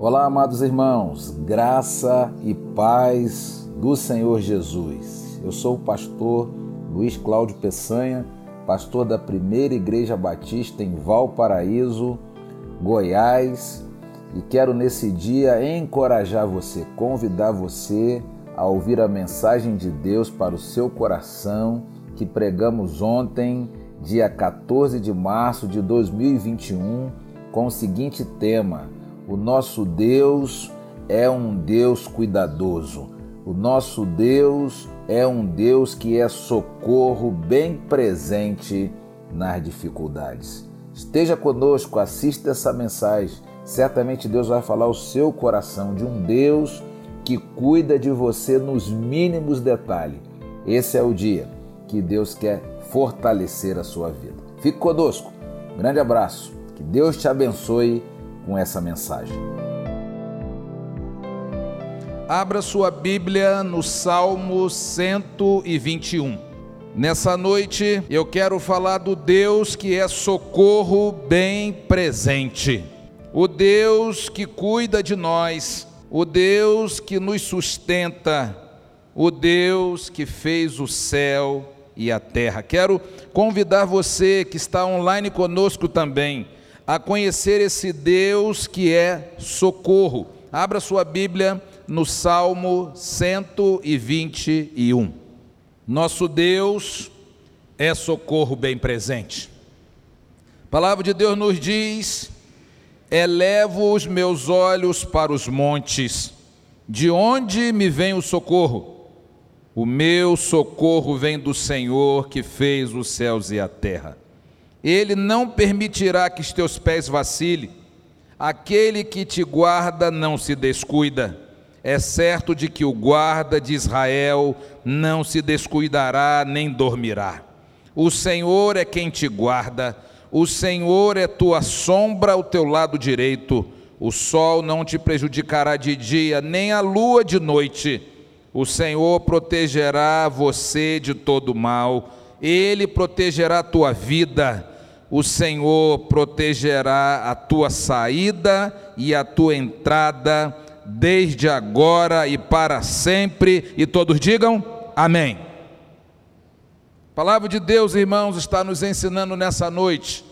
Olá, amados irmãos, graça e paz do Senhor Jesus. Eu sou o pastor Luiz Cláudio Peçanha, pastor da Primeira Igreja Batista em Valparaíso, Goiás, e quero nesse dia encorajar você, convidar você a ouvir a mensagem de Deus para o seu coração que pregamos ontem, dia 14 de março de 2021, com o seguinte tema o nosso Deus é um Deus cuidadoso. O nosso Deus é um Deus que é socorro bem presente nas dificuldades. Esteja conosco, assista essa mensagem. Certamente Deus vai falar o seu coração de um Deus que cuida de você nos mínimos detalhes. Esse é o dia que Deus quer fortalecer a sua vida. Fique conosco. grande abraço. Que Deus te abençoe com essa mensagem. Abra sua Bíblia no Salmo 121. Nessa noite eu quero falar do Deus que é socorro bem presente, o Deus que cuida de nós, o Deus que nos sustenta, o Deus que fez o céu e a terra. Quero convidar você que está online conosco também a conhecer esse Deus que é socorro. Abra sua Bíblia no Salmo 121. Nosso Deus é socorro bem presente. A palavra de Deus nos diz: Elevo os meus olhos para os montes, de onde me vem o socorro? O meu socorro vem do Senhor que fez os céus e a terra. Ele não permitirá que os teus pés vacilem. Aquele que te guarda não se descuida. É certo de que o guarda de Israel não se descuidará nem dormirá. O Senhor é quem te guarda, o Senhor é tua sombra ao teu lado direito. O sol não te prejudicará de dia, nem a lua de noite. O Senhor protegerá você de todo mal ele protegerá a tua vida, o Senhor protegerá a tua saída e a tua entrada, desde agora e para sempre. E todos digam amém. A palavra de Deus, irmãos, está nos ensinando nessa noite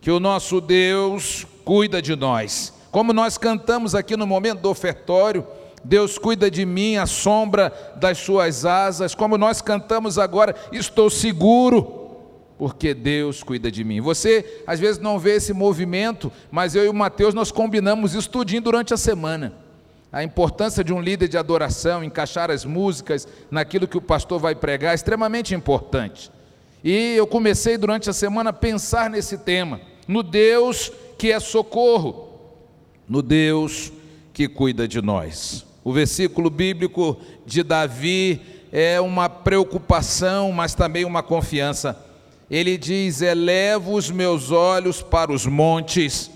que o nosso Deus cuida de nós. Como nós cantamos aqui no momento do ofertório, Deus cuida de mim, a sombra das suas asas, como nós cantamos agora, estou seguro, porque Deus cuida de mim. Você às vezes não vê esse movimento, mas eu e o Mateus nós combinamos isso durante a semana. A importância de um líder de adoração, encaixar as músicas naquilo que o pastor vai pregar, é extremamente importante. E eu comecei durante a semana a pensar nesse tema, no Deus que é socorro, no Deus que cuida de nós. O versículo bíblico de Davi é uma preocupação, mas também uma confiança. Ele diz: Elevo os meus olhos para os montes.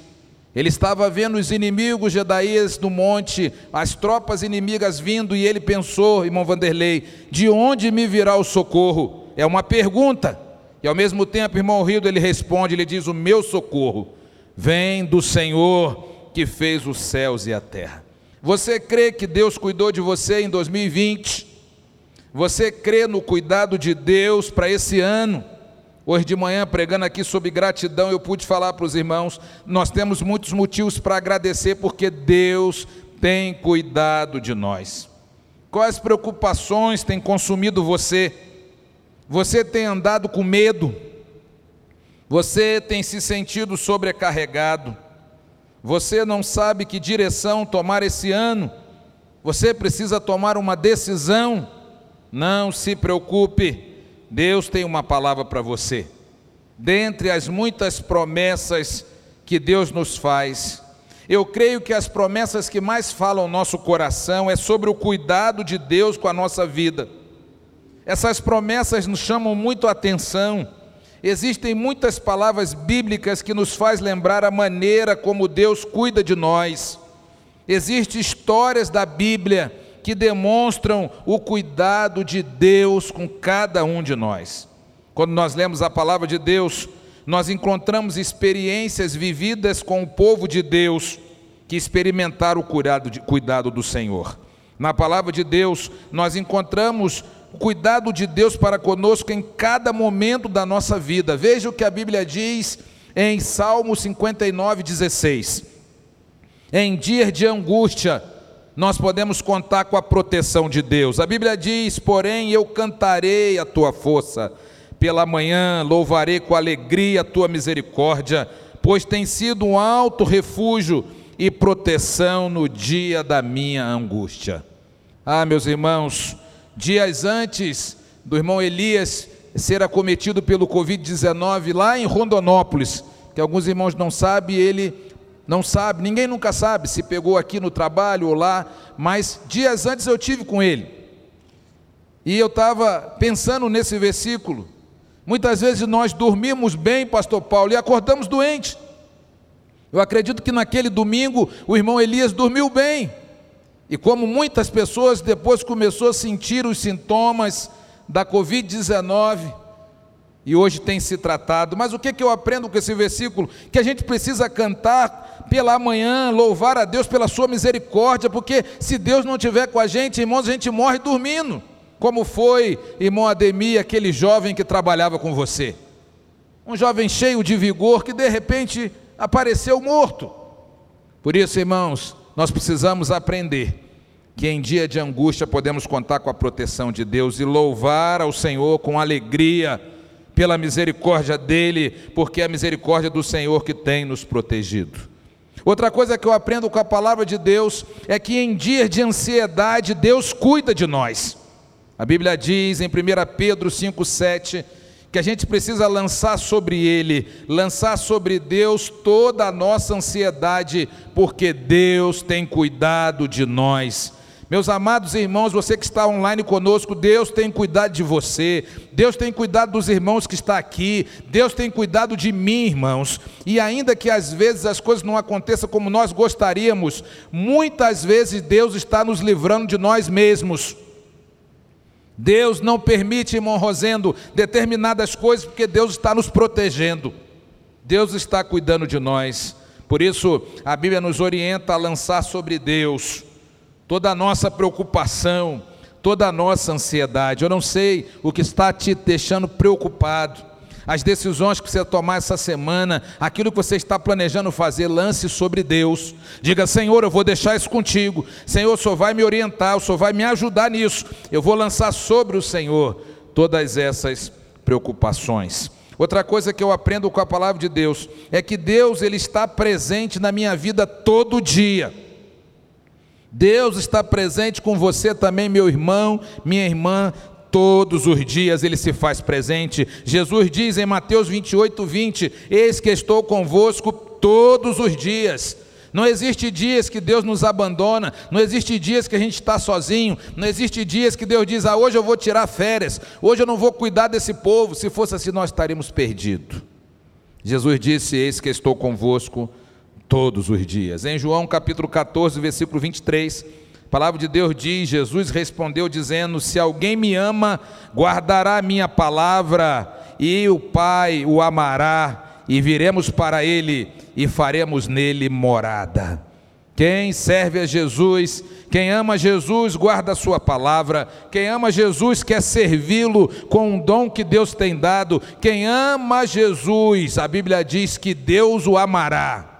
Ele estava vendo os inimigos de Edaías no monte, as tropas inimigas vindo, e ele pensou, irmão Vanderlei, de onde me virá o socorro? É uma pergunta. E ao mesmo tempo, irmão Rildo, ele responde, ele diz: O meu socorro vem do Senhor que fez os céus e a terra. Você crê que Deus cuidou de você em 2020? Você crê no cuidado de Deus para esse ano? Hoje de manhã, pregando aqui sobre gratidão, eu pude falar para os irmãos: nós temos muitos motivos para agradecer, porque Deus tem cuidado de nós. Quais preocupações têm consumido você? Você tem andado com medo? Você tem se sentido sobrecarregado? Você não sabe que direção tomar esse ano. Você precisa tomar uma decisão. Não se preocupe, Deus tem uma palavra para você. Dentre as muitas promessas que Deus nos faz, eu creio que as promessas que mais falam nosso coração é sobre o cuidado de Deus com a nossa vida. Essas promessas nos chamam muito a atenção Existem muitas palavras bíblicas que nos faz lembrar a maneira como Deus cuida de nós. Existem histórias da Bíblia que demonstram o cuidado de Deus com cada um de nós. Quando nós lemos a palavra de Deus, nós encontramos experiências vividas com o povo de Deus, que experimentar o cuidado do Senhor. Na palavra de Deus, nós encontramos o cuidado de Deus para conosco em cada momento da nossa vida. Veja o que a Bíblia diz em Salmo 59, 16. Em dias de angústia, nós podemos contar com a proteção de Deus. A Bíblia diz: Porém, eu cantarei a tua força, pela manhã louvarei com alegria a tua misericórdia, pois tem sido um alto refúgio e proteção no dia da minha angústia. Ah, meus irmãos, dias antes do irmão Elias ser acometido pelo Covid-19 lá em Rondonópolis, que alguns irmãos não sabem, ele não sabe, ninguém nunca sabe se pegou aqui no trabalho ou lá, mas dias antes eu tive com ele. E eu estava pensando nesse versículo. Muitas vezes nós dormimos bem, pastor Paulo, e acordamos doentes. Eu acredito que naquele domingo o irmão Elias dormiu bem. E como muitas pessoas depois começou a sentir os sintomas da Covid-19 e hoje tem se tratado. Mas o que, que eu aprendo com esse versículo? Que a gente precisa cantar pela manhã, louvar a Deus pela sua misericórdia, porque se Deus não estiver com a gente, irmãos, a gente morre dormindo. Como foi, irmão Ademir, aquele jovem que trabalhava com você? Um jovem cheio de vigor que de repente apareceu morto. Por isso, irmãos, nós precisamos aprender que em dia de angústia podemos contar com a proteção de Deus e louvar ao Senhor com alegria pela misericórdia dele, porque é a misericórdia do Senhor que tem nos protegido. Outra coisa que eu aprendo com a palavra de Deus é que em dias de ansiedade Deus cuida de nós. A Bíblia diz em 1 Pedro 5,7 que a gente precisa lançar sobre Ele, lançar sobre Deus toda a nossa ansiedade, porque Deus tem cuidado de nós. Meus amados irmãos, você que está online conosco, Deus tem cuidado de você, Deus tem cuidado dos irmãos que está aqui, Deus tem cuidado de mim, irmãos. E ainda que às vezes as coisas não aconteçam como nós gostaríamos, muitas vezes Deus está nos livrando de nós mesmos. Deus não permite, irmão Rosendo, determinadas coisas, porque Deus está nos protegendo. Deus está cuidando de nós. Por isso, a Bíblia nos orienta a lançar sobre Deus toda a nossa preocupação, toda a nossa ansiedade. Eu não sei o que está te deixando preocupado as decisões que você tomar essa semana, aquilo que você está planejando fazer, lance sobre Deus. Diga, Senhor, eu vou deixar isso contigo. Senhor, o Senhor vai me orientar, o Senhor vai me ajudar nisso. Eu vou lançar sobre o Senhor todas essas preocupações. Outra coisa que eu aprendo com a palavra de Deus é que Deus ele está presente na minha vida todo dia. Deus está presente com você também, meu irmão, minha irmã, todos os dias ele se faz presente. Jesus diz em Mateus 28, 20: Eis que estou convosco todos os dias. Não existe dias que Deus nos abandona, não existe dias que a gente está sozinho, não existe dias que Deus diz: Ah, hoje eu vou tirar férias, hoje eu não vou cuidar desse povo. Se fosse assim, nós estaríamos perdidos. Jesus disse: Eis que estou convosco todos os dias. Em João capítulo 14, versículo 23. A palavra de Deus diz: Jesus respondeu, dizendo: Se alguém me ama, guardará a minha palavra, e o Pai o amará, e viremos para ele e faremos nele morada. Quem serve a Jesus, quem ama Jesus, guarda a sua palavra. Quem ama Jesus quer servi-lo com um dom que Deus tem dado. Quem ama Jesus, a Bíblia diz que Deus o amará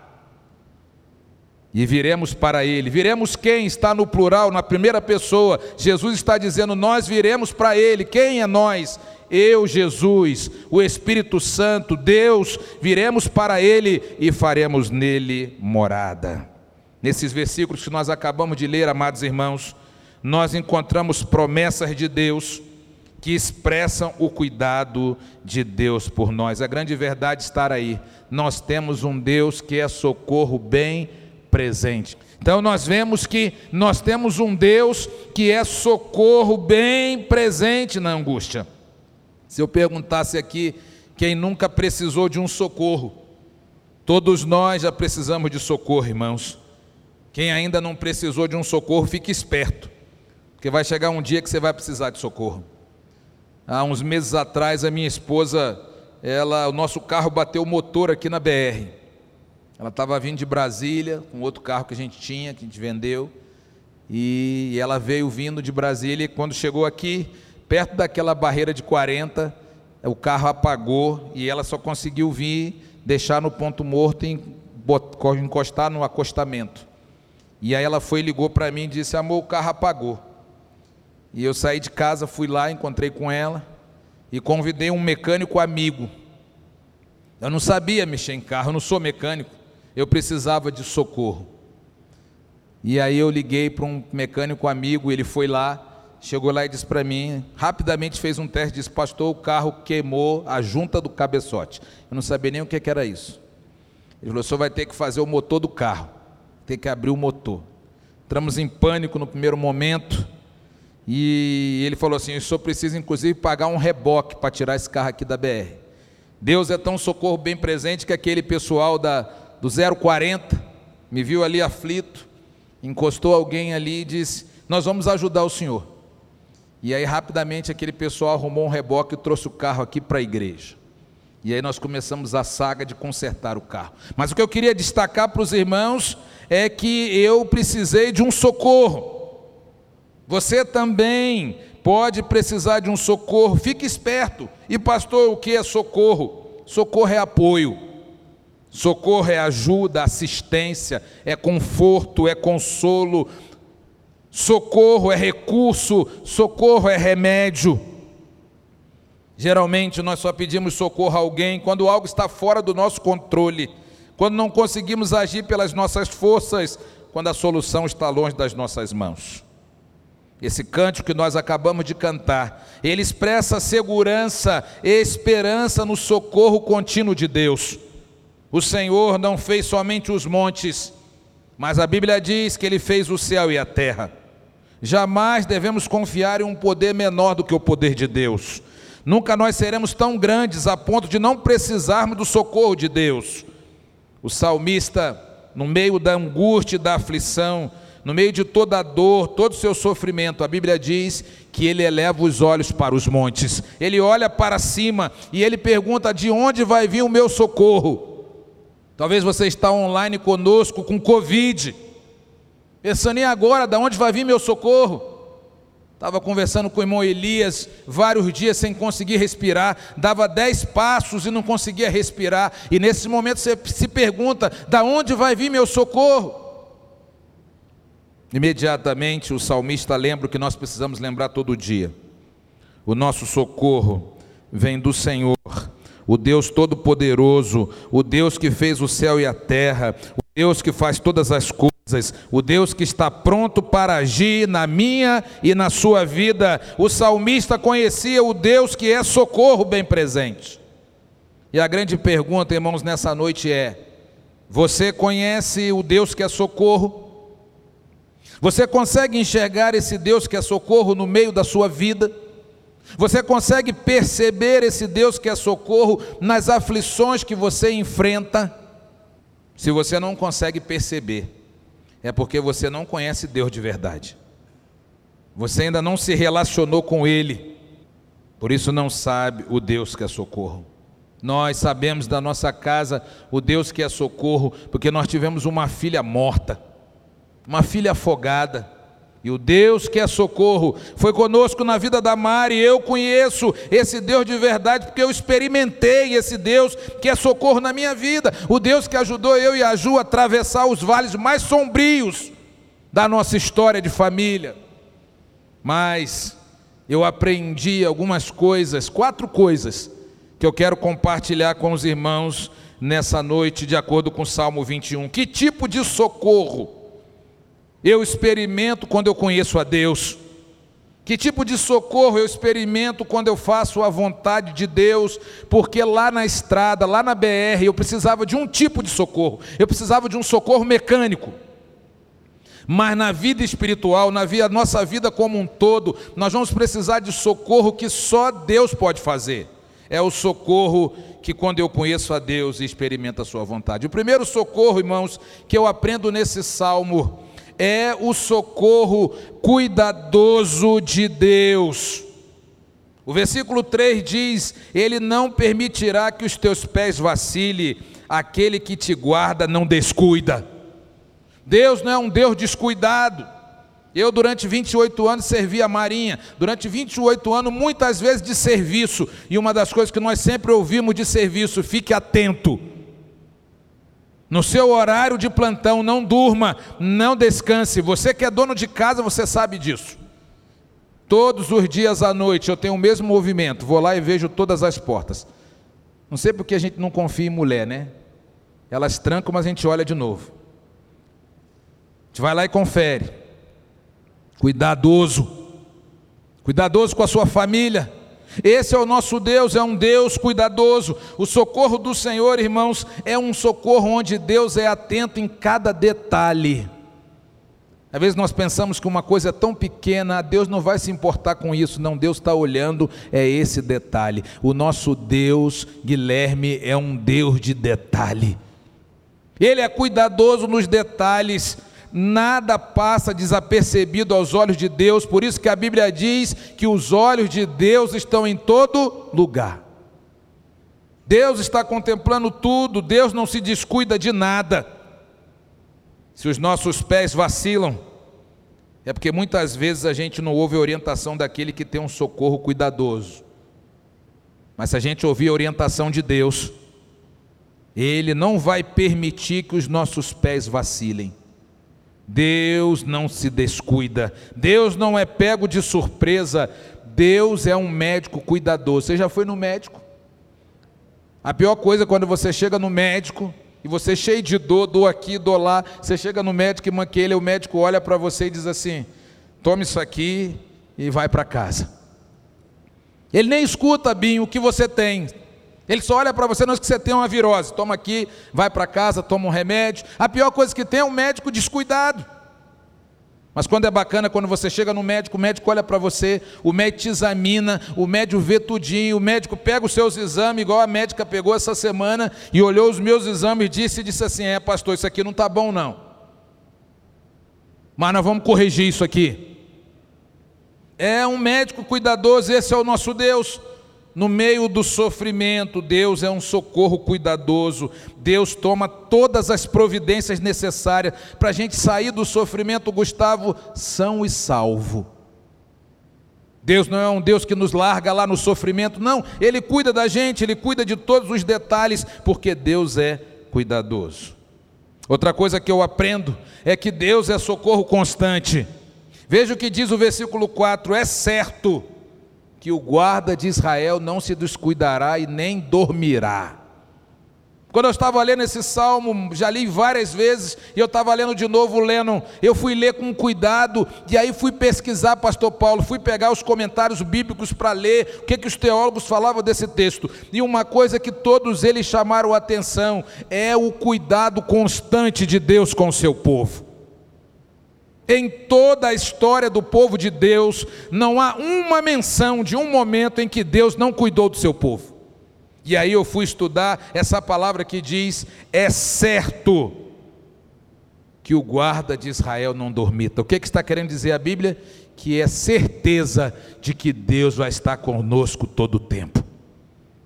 e viremos para Ele. Viremos quem está no plural, na primeira pessoa. Jesus está dizendo: Nós viremos para Ele. Quem é nós? Eu, Jesus, o Espírito Santo, Deus, viremos para Ele e faremos nele morada. Nesses versículos que nós acabamos de ler, amados irmãos, nós encontramos promessas de Deus que expressam o cuidado de Deus por nós. A grande verdade está aí. Nós temos um Deus que é socorro bem presente. Então nós vemos que nós temos um Deus que é socorro bem presente na angústia. Se eu perguntasse aqui quem nunca precisou de um socorro, todos nós já precisamos de socorro, irmãos. Quem ainda não precisou de um socorro, fique esperto, porque vai chegar um dia que você vai precisar de socorro. Há uns meses atrás, a minha esposa, ela, o nosso carro bateu o motor aqui na BR. Ela estava vindo de Brasília com outro carro que a gente tinha, que a gente vendeu. E ela veio vindo de Brasília e quando chegou aqui, perto daquela barreira de 40, o carro apagou e ela só conseguiu vir, deixar no ponto morto e encostar no acostamento. E aí ela foi ligou para mim e disse: "Amor, o carro apagou". E eu saí de casa, fui lá, encontrei com ela e convidei um mecânico amigo. Eu não sabia mexer em carro, eu não sou mecânico. Eu precisava de socorro. E aí eu liguei para um mecânico amigo, ele foi lá, chegou lá e disse para mim, rapidamente fez um teste, disse, pastor, o carro queimou a junta do cabeçote. Eu não sabia nem o que, era isso. Ele falou, o senhor vai ter que fazer o motor do carro, tem que abrir o motor. Entramos em pânico no primeiro momento, e ele falou assim, o senhor precisa inclusive pagar um reboque para tirar esse carro aqui da BR. Deus é tão socorro bem presente que aquele pessoal da, do 040 me viu ali aflito, encostou alguém ali e disse, nós vamos ajudar o senhor. E aí, rapidamente, aquele pessoal arrumou um reboque e trouxe o carro aqui para a igreja. E aí nós começamos a saga de consertar o carro. Mas o que eu queria destacar para os irmãos é que eu precisei de um socorro. Você também pode precisar de um socorro. Fique esperto. E pastor, o que é socorro? Socorro é apoio. Socorro é ajuda, assistência, é conforto, é consolo, socorro é recurso, socorro é remédio. Geralmente nós só pedimos socorro a alguém quando algo está fora do nosso controle, quando não conseguimos agir pelas nossas forças, quando a solução está longe das nossas mãos. Esse cântico que nós acabamos de cantar, ele expressa segurança e esperança no socorro contínuo de Deus. O Senhor não fez somente os montes, mas a Bíblia diz que ele fez o céu e a terra. Jamais devemos confiar em um poder menor do que o poder de Deus. Nunca nós seremos tão grandes a ponto de não precisarmos do socorro de Deus. O salmista, no meio da angústia e da aflição, no meio de toda a dor, todo o seu sofrimento, a Bíblia diz que ele eleva os olhos para os montes, ele olha para cima e ele pergunta: de onde vai vir o meu socorro? Talvez você está online conosco com Covid pensando em agora, de onde vai vir meu socorro? Estava conversando com o irmão Elias vários dias sem conseguir respirar, dava dez passos e não conseguia respirar, e nesse momento você se pergunta: da onde vai vir meu socorro? Imediatamente o salmista lembra o que nós precisamos lembrar todo dia: o nosso socorro vem do Senhor, o Deus Todo-Poderoso, o Deus que fez o céu e a terra, o Deus que faz todas as coisas o Deus que está pronto para agir na minha e na sua vida. O salmista conhecia o Deus que é socorro bem presente. E a grande pergunta, irmãos, nessa noite é: você conhece o Deus que é socorro? Você consegue enxergar esse Deus que é socorro no meio da sua vida? Você consegue perceber esse Deus que é socorro nas aflições que você enfrenta? Se você não consegue perceber, é porque você não conhece Deus de verdade. Você ainda não se relacionou com Ele, por isso não sabe o Deus que é socorro. Nós sabemos da nossa casa o Deus que é socorro, porque nós tivemos uma filha morta, uma filha afogada. E o Deus que é socorro foi conosco na vida da Mari. Eu conheço esse Deus de verdade porque eu experimentei esse Deus que é socorro na minha vida. O Deus que ajudou eu e a Ju a atravessar os vales mais sombrios da nossa história de família. Mas eu aprendi algumas coisas, quatro coisas, que eu quero compartilhar com os irmãos nessa noite, de acordo com o Salmo 21. Que tipo de socorro? Eu experimento quando eu conheço a Deus? Que tipo de socorro eu experimento quando eu faço a vontade de Deus? Porque lá na estrada, lá na BR, eu precisava de um tipo de socorro, eu precisava de um socorro mecânico. Mas na vida espiritual, na vida, nossa vida como um todo, nós vamos precisar de socorro que só Deus pode fazer. É o socorro que quando eu conheço a Deus e experimento a sua vontade. O primeiro socorro, irmãos, que eu aprendo nesse salmo é o socorro cuidadoso de Deus. O versículo 3 diz: Ele não permitirá que os teus pés vacile, aquele que te guarda não descuida. Deus não é um Deus descuidado. Eu, durante 28 anos, servi a Marinha. Durante 28 anos, muitas vezes de serviço. E uma das coisas que nós sempre ouvimos de serviço, fique atento. No seu horário de plantão, não durma, não descanse. Você que é dono de casa, você sabe disso. Todos os dias à noite eu tenho o mesmo movimento. Vou lá e vejo todas as portas. Não sei porque a gente não confia em mulher, né? Elas trancam, mas a gente olha de novo. A gente vai lá e confere. Cuidadoso. Cuidadoso com a sua família. Esse é o nosso Deus, é um Deus cuidadoso. O socorro do Senhor, irmãos, é um socorro onde Deus é atento em cada detalhe. Às vezes nós pensamos que uma coisa é tão pequena, Deus não vai se importar com isso. Não, Deus está olhando, é esse detalhe. O nosso Deus, Guilherme, é um Deus de detalhe. Ele é cuidadoso nos detalhes nada passa desapercebido aos olhos de Deus, por isso que a Bíblia diz que os olhos de Deus estão em todo lugar. Deus está contemplando tudo, Deus não se descuida de nada. Se os nossos pés vacilam, é porque muitas vezes a gente não ouve a orientação daquele que tem um socorro cuidadoso. Mas se a gente ouvir a orientação de Deus, Ele não vai permitir que os nossos pés vacilem. Deus não se descuida, Deus não é pego de surpresa, Deus é um médico cuidadoso. Você já foi no médico? A pior coisa é quando você chega no médico e você é cheio de dor, dor aqui, dor lá, você chega no médico e manque ele, o médico olha para você e diz assim: tome isso aqui e vai para casa. Ele nem escuta, bem o que você tem. Ele só olha para você, não é que você tem uma virose, toma aqui, vai para casa, toma um remédio. A pior coisa que tem é um médico descuidado. Mas quando é bacana, quando você chega no médico, o médico olha para você, o médico te examina, o médico vê tudinho, o médico pega os seus exames, igual a médica pegou essa semana e olhou os meus exames e disse, disse assim: É, pastor, isso aqui não está bom, não. Mas nós vamos corrigir isso aqui. É um médico cuidadoso, esse é o nosso Deus. No meio do sofrimento, Deus é um socorro cuidadoso. Deus toma todas as providências necessárias para a gente sair do sofrimento, Gustavo, são e salvo. Deus não é um Deus que nos larga lá no sofrimento, não. Ele cuida da gente, ele cuida de todos os detalhes, porque Deus é cuidadoso. Outra coisa que eu aprendo é que Deus é socorro constante. Veja o que diz o versículo 4: é certo que o guarda de Israel não se descuidará e nem dormirá. Quando eu estava lendo esse salmo, já li várias vezes, e eu estava lendo de novo, lendo, eu fui ler com cuidado, e aí fui pesquisar, pastor Paulo, fui pegar os comentários bíblicos para ler, o que, que os teólogos falavam desse texto. E uma coisa que todos eles chamaram a atenção é o cuidado constante de Deus com o seu povo. Em toda a história do povo de Deus, não há uma menção de um momento em que Deus não cuidou do seu povo. E aí eu fui estudar essa palavra que diz: é certo que o guarda de Israel não dormita. O que, que está querendo dizer a Bíblia? Que é certeza de que Deus vai estar conosco todo o tempo.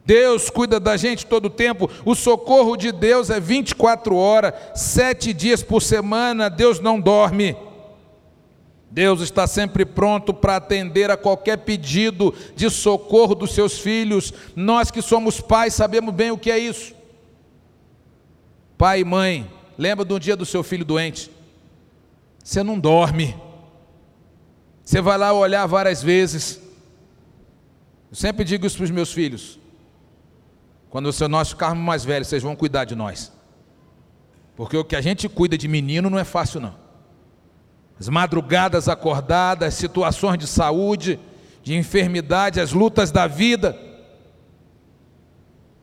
Deus cuida da gente todo o tempo, o socorro de Deus é 24 horas, sete dias por semana, Deus não dorme. Deus está sempre pronto para atender a qualquer pedido de socorro dos seus filhos. Nós que somos pais sabemos bem o que é isso. Pai e mãe, lembra do dia do seu filho doente? Você não dorme. Você vai lá olhar várias vezes. Eu sempre digo isso para os meus filhos. Quando nós ficarmos mais velhos, vocês vão cuidar de nós. Porque o que a gente cuida de menino não é fácil não as madrugadas acordadas, situações de saúde, de enfermidade, as lutas da vida.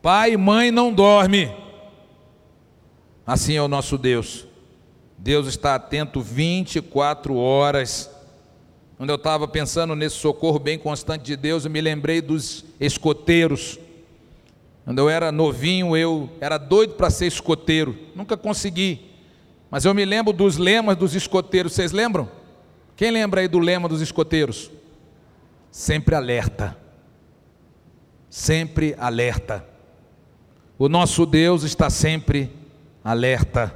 Pai e mãe não dorme. Assim é o nosso Deus. Deus está atento 24 horas. Quando eu estava pensando nesse socorro bem constante de Deus, eu me lembrei dos escoteiros. Quando eu era novinho, eu era doido para ser escoteiro, nunca consegui. Mas eu me lembro dos lemas dos escoteiros, vocês lembram? Quem lembra aí do lema dos escoteiros? Sempre alerta. Sempre alerta. O nosso Deus está sempre alerta.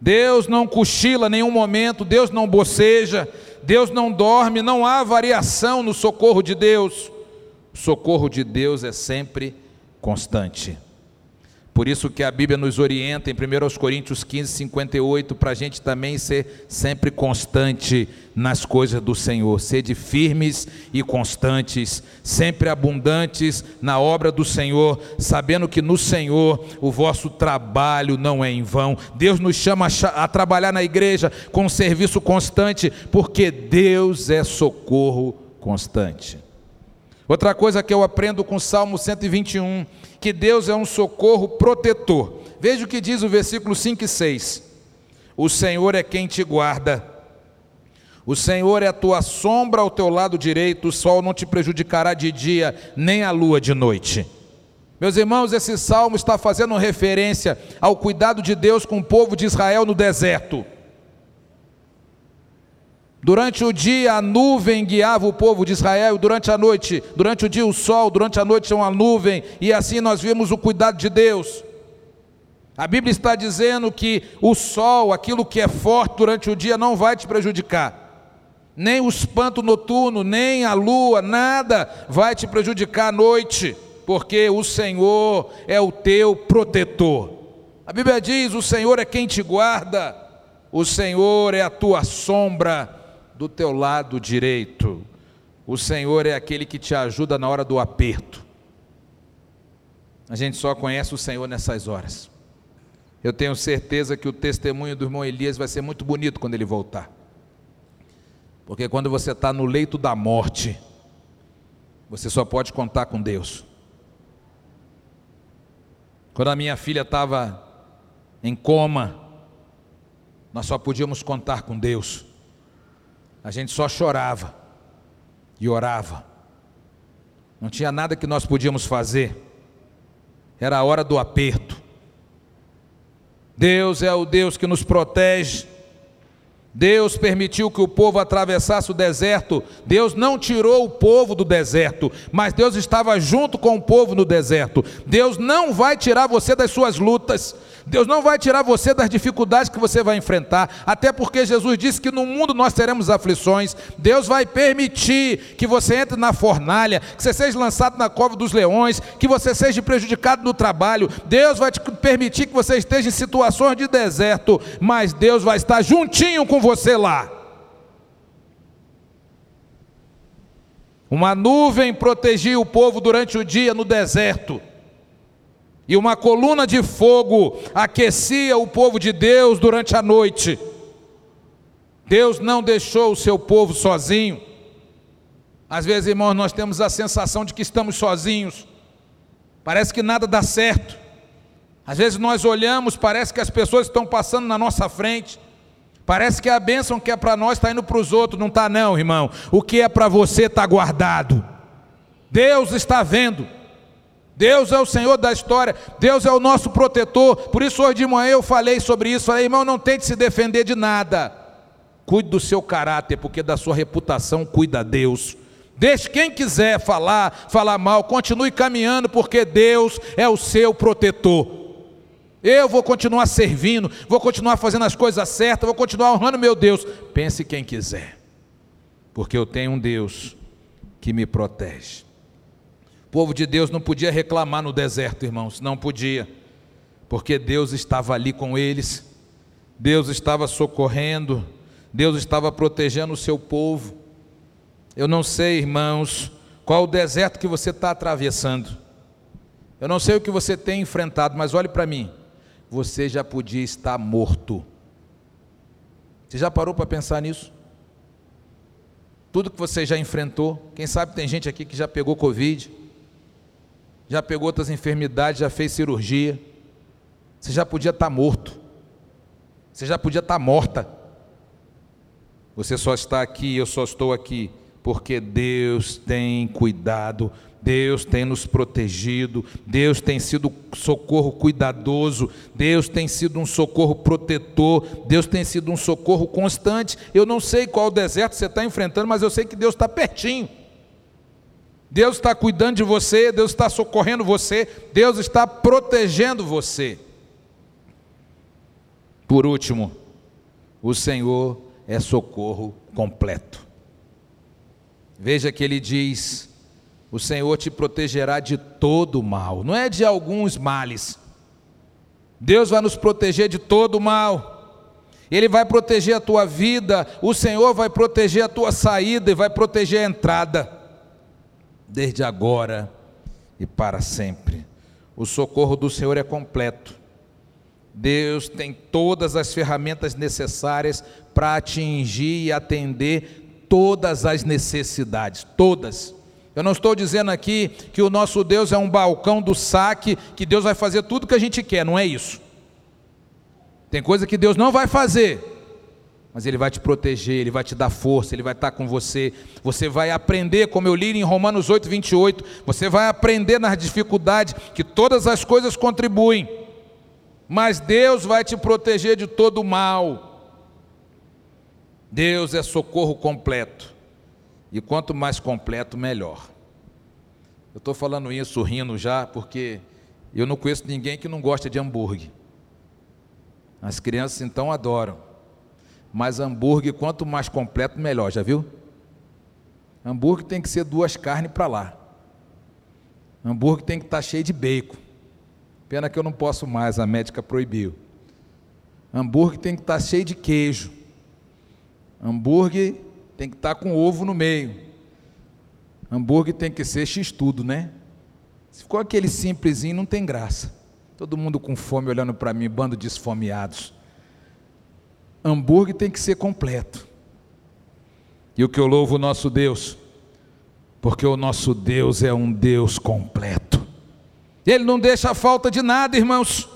Deus não cochila nenhum momento, Deus não boceja, Deus não dorme, não há variação no socorro de Deus. O socorro de Deus é sempre constante. Por isso que a Bíblia nos orienta em 1 Coríntios 15, 58, para a gente também ser sempre constante nas coisas do Senhor. Sede firmes e constantes, sempre abundantes na obra do Senhor, sabendo que no Senhor o vosso trabalho não é em vão. Deus nos chama a trabalhar na igreja com um serviço constante, porque Deus é socorro constante. Outra coisa que eu aprendo com o Salmo 121 que Deus é um socorro protetor. Veja o que diz o versículo 5 e 6. O Senhor é quem te guarda. O Senhor é a tua sombra ao teu lado direito, o sol não te prejudicará de dia, nem a lua de noite. Meus irmãos, esse salmo está fazendo referência ao cuidado de Deus com o povo de Israel no deserto. Durante o dia a nuvem guiava o povo de Israel, durante a noite, durante o dia o sol, durante a noite uma nuvem, e assim nós vimos o cuidado de Deus. A Bíblia está dizendo que o sol, aquilo que é forte durante o dia, não vai te prejudicar. Nem o espanto noturno, nem a lua, nada vai te prejudicar à noite, porque o Senhor é o teu protetor. A Bíblia diz: o Senhor é quem te guarda, o Senhor é a tua sombra do teu lado direito. O Senhor é aquele que te ajuda na hora do aperto. A gente só conhece o Senhor nessas horas. Eu tenho certeza que o testemunho do irmão Elias vai ser muito bonito quando ele voltar. Porque quando você está no leito da morte, você só pode contar com Deus. Quando a minha filha estava em coma, nós só podíamos contar com Deus. A gente só chorava e orava. Não tinha nada que nós podíamos fazer. Era a hora do aperto. Deus é o Deus que nos protege. Deus permitiu que o povo atravessasse o deserto. Deus não tirou o povo do deserto, mas Deus estava junto com o povo no deserto. Deus não vai tirar você das suas lutas. Deus não vai tirar você das dificuldades que você vai enfrentar, até porque Jesus disse que no mundo nós teremos aflições. Deus vai permitir que você entre na fornalha, que você seja lançado na cova dos leões, que você seja prejudicado no trabalho. Deus vai te permitir que você esteja em situações de deserto, mas Deus vai estar juntinho com você lá. Uma nuvem protegia o povo durante o dia no deserto e uma coluna de fogo aquecia o povo de Deus durante a noite. Deus não deixou o seu povo sozinho. Às vezes, irmãos, nós temos a sensação de que estamos sozinhos, parece que nada dá certo. Às vezes nós olhamos, parece que as pessoas estão passando na nossa frente, parece que a bênção que é para nós está indo para os outros, não está, não, irmão. O que é para você está guardado, Deus está vendo. Deus é o Senhor da história, Deus é o nosso protetor. Por isso, hoje de manhã eu falei sobre isso. Falei, irmão, não tente se defender de nada. Cuide do seu caráter, porque da sua reputação cuida Deus. Deixe quem quiser falar, falar mal, continue caminhando, porque Deus é o seu protetor. Eu vou continuar servindo, vou continuar fazendo as coisas certas, vou continuar honrando meu Deus. Pense quem quiser, porque eu tenho um Deus que me protege. Povo de Deus não podia reclamar no deserto, irmãos, não podia, porque Deus estava ali com eles, Deus estava socorrendo, Deus estava protegendo o seu povo. Eu não sei, irmãos, qual o deserto que você está atravessando, eu não sei o que você tem enfrentado, mas olhe para mim, você já podia estar morto. Você já parou para pensar nisso? Tudo que você já enfrentou, quem sabe tem gente aqui que já pegou Covid, já pegou outras enfermidades, já fez cirurgia. Você já podia estar morto. Você já podia estar morta. Você só está aqui, eu só estou aqui, porque Deus tem cuidado, Deus tem nos protegido, Deus tem sido socorro cuidadoso, Deus tem sido um socorro protetor, Deus tem sido um socorro constante. Eu não sei qual deserto você está enfrentando, mas eu sei que Deus está pertinho. Deus está cuidando de você, Deus está socorrendo você, Deus está protegendo você. Por último, o Senhor é socorro completo. Veja que ele diz: o Senhor te protegerá de todo o mal, não é de alguns males. Deus vai nos proteger de todo o mal. Ele vai proteger a tua vida, o Senhor vai proteger a tua saída e vai proteger a entrada desde agora e para sempre. O socorro do Senhor é completo. Deus tem todas as ferramentas necessárias para atingir e atender todas as necessidades, todas. Eu não estou dizendo aqui que o nosso Deus é um balcão do saque, que Deus vai fazer tudo que a gente quer, não é isso. Tem coisa que Deus não vai fazer, mas Ele vai te proteger, Ele vai te dar força, Ele vai estar com você. Você vai aprender, como eu li em Romanos 8, 28, você vai aprender nas dificuldades que todas as coisas contribuem, mas Deus vai te proteger de todo o mal. Deus é socorro completo, e quanto mais completo, melhor. Eu estou falando isso rindo já, porque eu não conheço ninguém que não gosta de hambúrguer. As crianças então adoram. Mas hambúrguer, quanto mais completo, melhor, já viu? Hambúrguer tem que ser duas carnes para lá. Hambúrguer tem que estar tá cheio de bacon. Pena que eu não posso mais, a médica proibiu. Hambúrguer tem que estar tá cheio de queijo. Hambúrguer tem que estar tá com ovo no meio. Hambúrguer tem que ser x-tudo, né? Se ficou aquele simplesinho, não tem graça. Todo mundo com fome olhando para mim, bando de esfomeados hambúrguer tem que ser completo. E o que eu louvo o nosso Deus, porque o nosso Deus é um Deus completo. Ele não deixa falta de nada, irmãos.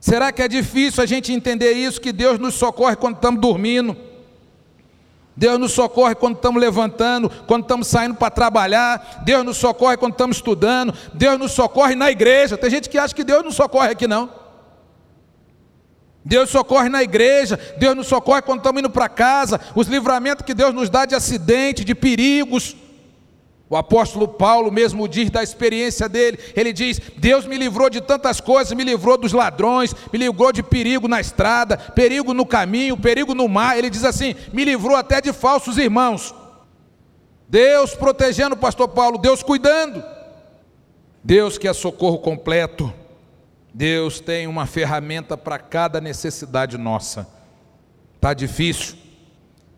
Será que é difícil a gente entender isso? Que Deus nos socorre quando estamos dormindo, Deus nos socorre quando estamos levantando, quando estamos saindo para trabalhar, Deus nos socorre quando estamos estudando, Deus nos socorre na igreja. Tem gente que acha que Deus não socorre aqui, não. Deus socorre na igreja, Deus nos socorre quando estamos indo para casa, os livramentos que Deus nos dá de acidente, de perigos. O apóstolo Paulo mesmo diz da experiência dele, ele diz: Deus me livrou de tantas coisas, me livrou dos ladrões, me livrou de perigo na estrada, perigo no caminho, perigo no mar. Ele diz assim: me livrou até de falsos irmãos. Deus protegendo o pastor Paulo, Deus cuidando. Deus que é socorro completo. Deus tem uma ferramenta para cada necessidade nossa. Está difícil,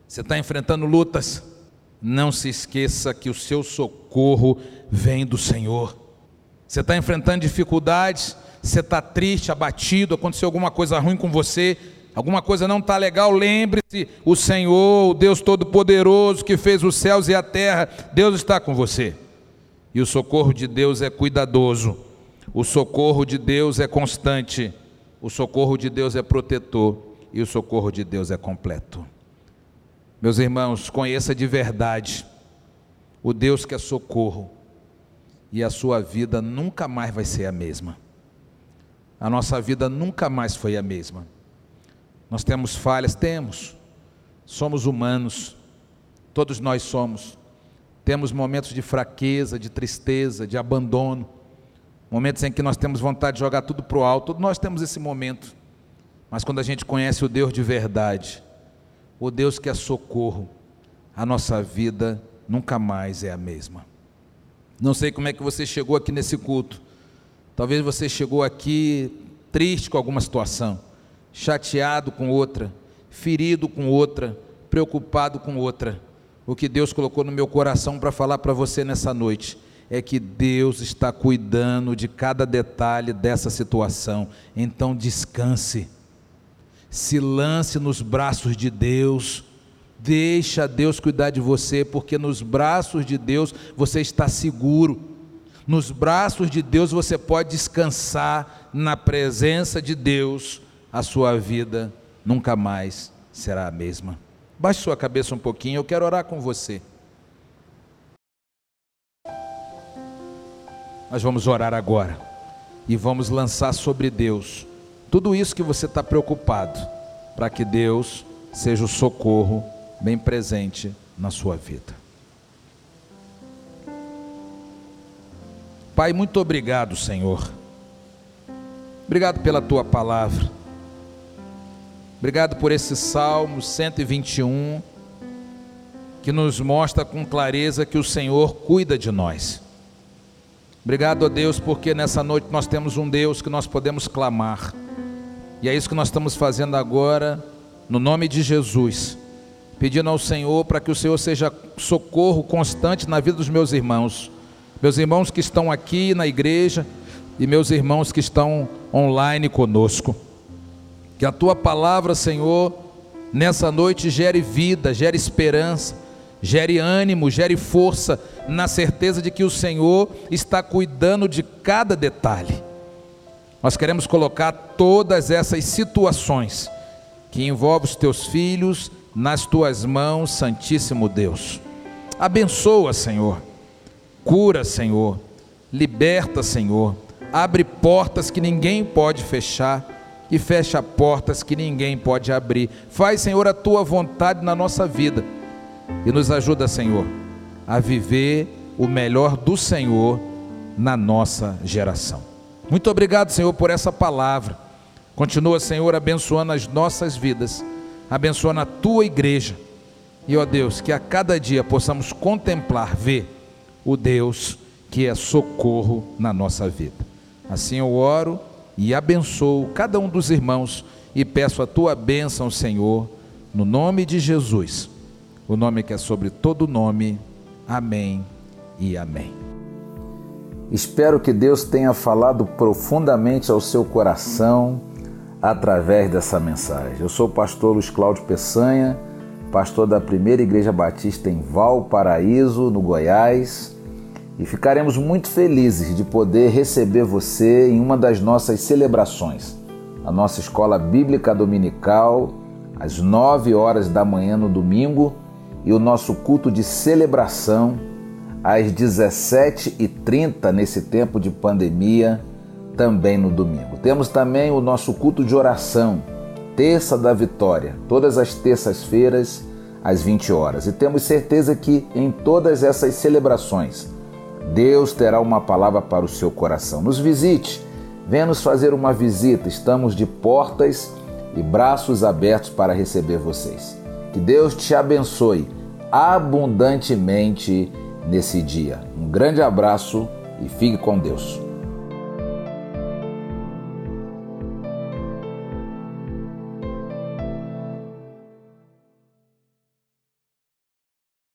você está enfrentando lutas, não se esqueça que o seu socorro vem do Senhor. Você está enfrentando dificuldades, você está triste, abatido, aconteceu alguma coisa ruim com você, alguma coisa não está legal, lembre-se: o Senhor, o Deus Todo-Poderoso que fez os céus e a terra, Deus está com você. E o socorro de Deus é cuidadoso o socorro de Deus é constante, o socorro de Deus é protetor e o socorro de Deus é completo. Meus irmãos, conheça de verdade o Deus que é socorro e a sua vida nunca mais vai ser a mesma. A nossa vida nunca mais foi a mesma. Nós temos falhas, temos. Somos humanos, todos nós somos. Temos momentos de fraqueza, de tristeza, de abandono momentos em que nós temos vontade de jogar tudo para o alto, nós temos esse momento. Mas quando a gente conhece o Deus de verdade, o Deus que é socorro, a nossa vida nunca mais é a mesma. Não sei como é que você chegou aqui nesse culto. Talvez você chegou aqui triste com alguma situação, chateado com outra, ferido com outra, preocupado com outra. O que Deus colocou no meu coração para falar para você nessa noite é que Deus está cuidando de cada detalhe dessa situação. Então descanse. Se lance nos braços de Deus. Deixa Deus cuidar de você, porque nos braços de Deus você está seguro. Nos braços de Deus você pode descansar na presença de Deus. A sua vida nunca mais será a mesma. Baixe sua cabeça um pouquinho, eu quero orar com você. Nós vamos orar agora e vamos lançar sobre Deus tudo isso que você está preocupado, para que Deus seja o socorro bem presente na sua vida. Pai, muito obrigado, Senhor. Obrigado pela tua palavra. Obrigado por esse Salmo 121 que nos mostra com clareza que o Senhor cuida de nós. Obrigado a Deus porque nessa noite nós temos um Deus que nós podemos clamar. E é isso que nós estamos fazendo agora, no nome de Jesus, pedindo ao Senhor para que o Senhor seja socorro constante na vida dos meus irmãos, meus irmãos que estão aqui na igreja e meus irmãos que estão online conosco. Que a tua palavra, Senhor, nessa noite gere vida, gere esperança, gere ânimo, gere força, na certeza de que o Senhor está cuidando de cada detalhe. Nós queremos colocar todas essas situações que envolvem os teus filhos nas tuas mãos, Santíssimo Deus. Abençoa, Senhor. Cura, Senhor. Liberta, Senhor. Abre portas que ninguém pode fechar e fecha portas que ninguém pode abrir. Faz, Senhor, a tua vontade na nossa vida e nos ajuda, Senhor, a viver o melhor do Senhor na nossa geração. Muito obrigado, Senhor, por essa palavra. Continua, Senhor, abençoando as nossas vidas, abençoando a tua igreja. E, ó Deus, que a cada dia possamos contemplar, ver o Deus que é socorro na nossa vida. Assim eu oro e abençoo cada um dos irmãos e peço a tua bênção, Senhor, no nome de Jesus, o nome que é sobre todo nome. Amém e amém. Espero que Deus tenha falado profundamente ao seu coração através dessa mensagem. Eu sou o pastor Luiz Cláudio Peçanha, pastor da Primeira Igreja Batista em Valparaíso, no Goiás e ficaremos muito felizes de poder receber você em uma das nossas celebrações, a nossa escola bíblica dominical, às 9 horas da manhã no domingo, e o nosso culto de celebração às 17h30 nesse tempo de pandemia, também no domingo. Temos também o nosso culto de oração, Terça da Vitória, todas as terças-feiras às 20 horas. E temos certeza que em todas essas celebrações, Deus terá uma palavra para o seu coração. Nos visite, venha nos fazer uma visita. Estamos de portas e braços abertos para receber vocês. Que Deus te abençoe abundantemente nesse dia. Um grande abraço e fique com Deus.